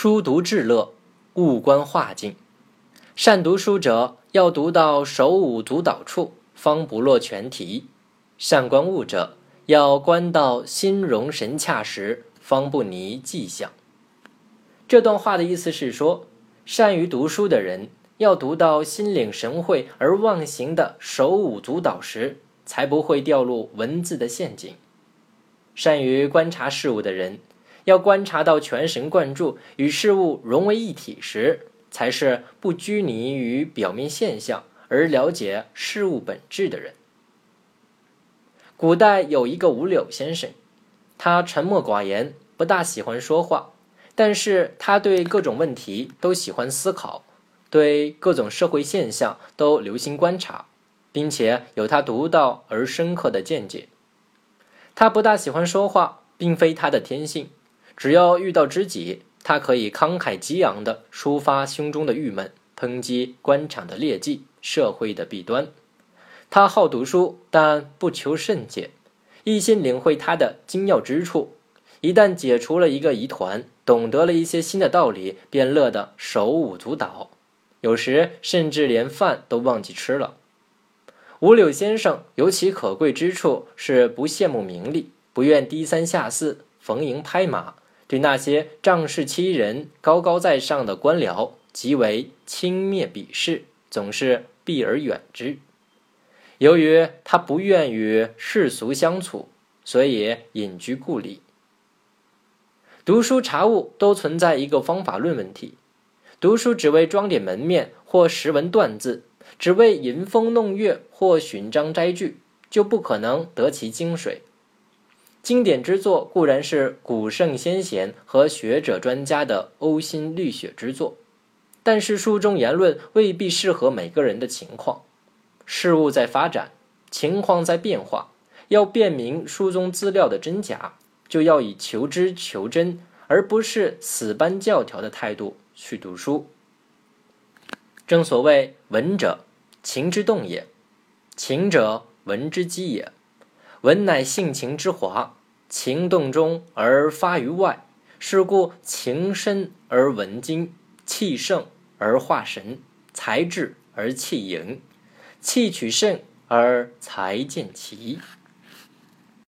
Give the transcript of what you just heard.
书读至乐，物观化境。善读书者，要读到手舞足蹈处，方不落全题；善观物者，要观到心融神洽时，方不泥迹象。这段话的意思是说，善于读书的人，要读到心领神会而忘形的手舞足蹈时，才不会掉入文字的陷阱；善于观察事物的人。要观察到全神贯注与事物融为一体时，才是不拘泥于表面现象而了解事物本质的人。古代有一个五柳先生，他沉默寡言，不大喜欢说话，但是他对各种问题都喜欢思考，对各种社会现象都留心观察，并且有他独到而深刻的见解。他不大喜欢说话，并非他的天性。只要遇到知己，他可以慷慨激昂地抒发胸中的郁闷，抨击官场的劣迹、社会的弊端。他好读书，但不求甚解，一心领会它的精要之处。一旦解除了一个疑团，懂得了一些新的道理，便乐得手舞足蹈，有时甚至连饭都忘记吃了。五柳先生尤其可贵之处，是不羡慕名利，不愿低三下四、逢迎拍马。对那些仗势欺人、高高在上的官僚极为轻蔑鄙视，总是避而远之。由于他不愿与世俗相处，所以隐居故里。读书查物都存在一个方法论问题：读书只为装点门面或识文断字，只为吟风弄月或寻章摘句，就不可能得其精髓。经典之作固然是古圣先贤和学者专家的呕心沥血之作，但是书中言论未必适合每个人的情况。事物在发展，情况在变化，要辨明书中资料的真假，就要以求知求真，而不是死搬教条的态度去读书。正所谓“文者，情之动也；情者，文之基也。文乃性情之华。”情动中而发于外，是故情深而文精，气盛而化神，才智而气盈，气取胜而才见奇。